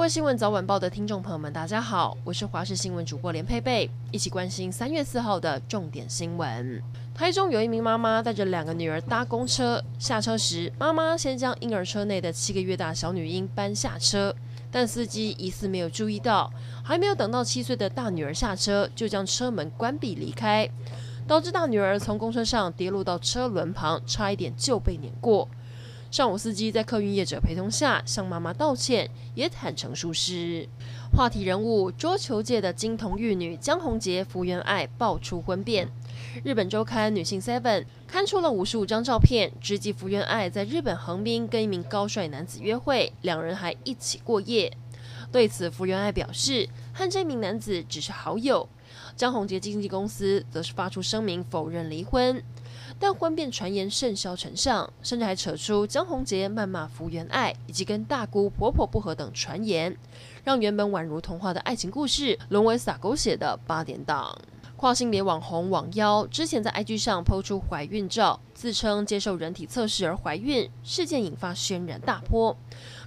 各位新闻早晚报的听众朋友们，大家好，我是华视新闻主播连佩佩，一起关心三月四号的重点新闻。台中有一名妈妈带着两个女儿搭公车，下车时，妈妈先将婴儿车内的七个月大小女婴搬下车，但司机疑似没有注意到，还没有等到七岁的大女儿下车，就将车门关闭离开，导致大女儿从公车上跌落到车轮旁，差一点就被碾过。上午，司机在客运业者陪同下向妈妈道歉，也坦诚疏失。话题人物：桌球界的金童玉女江宏杰、福原爱爆出婚变。日本周刊《女性 Seven》刊出了五十五张照片，直击福原爱在日本横滨跟一名高帅男子约会，两人还一起过夜。对此，福原爱表示和这名男子只是好友。张宏杰经纪公司则是发出声明否认离婚。但婚变传言甚嚣尘上，甚至还扯出张宏杰谩骂福原爱以及跟大姑婆婆不和等传言，让原本宛如童话的爱情故事沦为撒狗血的八点档。跨性别网红网妖之前在 IG 上抛出怀孕照，自称接受人体测试而怀孕，事件引发轩然大波。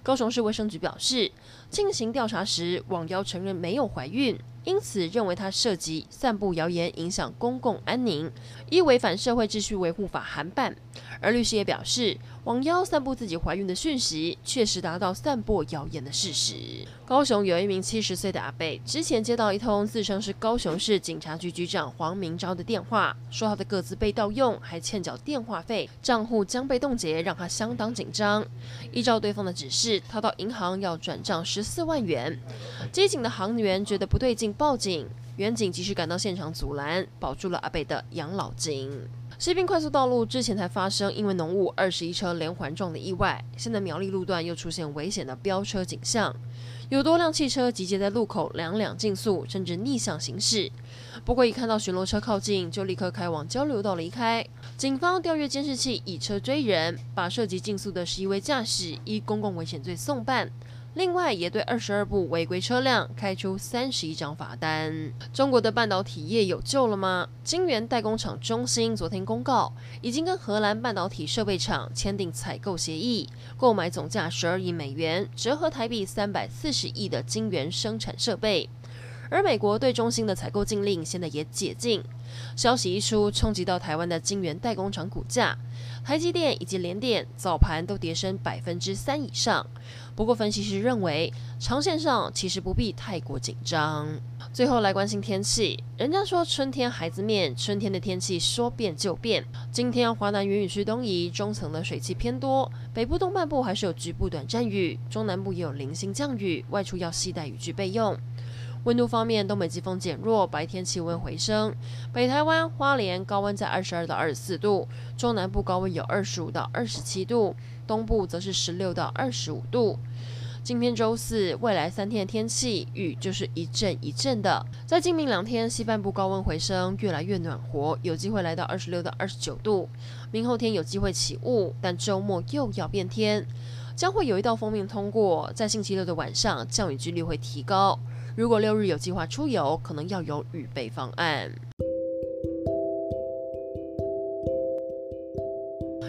高雄市卫生局表示，进行调查时，网妖承认没有怀孕。因此，认为他涉及散布谣言，影响公共安宁，依违反社会秩序维护法函办。而律师也表示，网妖散布自己怀孕的讯息，确实达到散布谣言的事实。高雄有一名七十岁的阿贝，之前接到一通自称是高雄市警察局局长黄明昭的电话，说他的个资被盗用，还欠缴电话费，账户将被冻结，让他相当紧张。依照对方的指示，他到银行要转账十四万元。机警的行员觉得不对劲，报警，员警及时赶到现场阻拦，保住了阿贝的养老金。西滨快速道路之前才发生因为浓雾二十一车连环撞的意外，现在苗栗路段又出现危险的飙车景象，有多辆汽车集结在路口两两竞速，甚至逆向行驶。不过一看到巡逻车靠近，就立刻开往交流道离开。警方调阅监视器，以车追人，把涉及竞速的十一位驾驶依公共危险罪送办。另外，也对二十二部违规车辆开出三十一张罚单。中国的半导体业有救了吗？晶圆代工厂中芯昨天公告，已经跟荷兰半导体设备厂签订采购协议，购买总价十二亿美元，折合台币三百四十亿的晶圆生产设备。而美国对中芯的采购禁令现在也解禁，消息一出，冲击到台湾的晶圆代工厂股价，台积电以及联电早盘都跌升百分之三以上。不过，分析师认为，长线上其实不必太过紧张。最后来关心天气，人家说春天孩子面，春天的天气说变就变。今天华南云雨区东移，中层的水汽偏多，北部东半部还是有局部短暂雨，中南部也有零星降雨，外出要携带雨具备用。温度方面，东北季风减弱，白天气温回升。北台湾、花莲高温在二十二到二十四度，中南部高温有二十五到二十七度，东部则是十六到二十五度。今天周四，未来三天的天气雨就是一阵一阵的。在今明两天，西半部高温回升，越来越暖和，有机会来到二十六到二十九度。明后天有机会起雾，但周末又要变天，将会有一道锋面通过，在星期六的晚上降雨几率会提高。如果六日有计划出游，可能要有预备方案。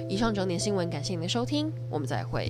以上整点新闻，感谢您的收听，我们再会。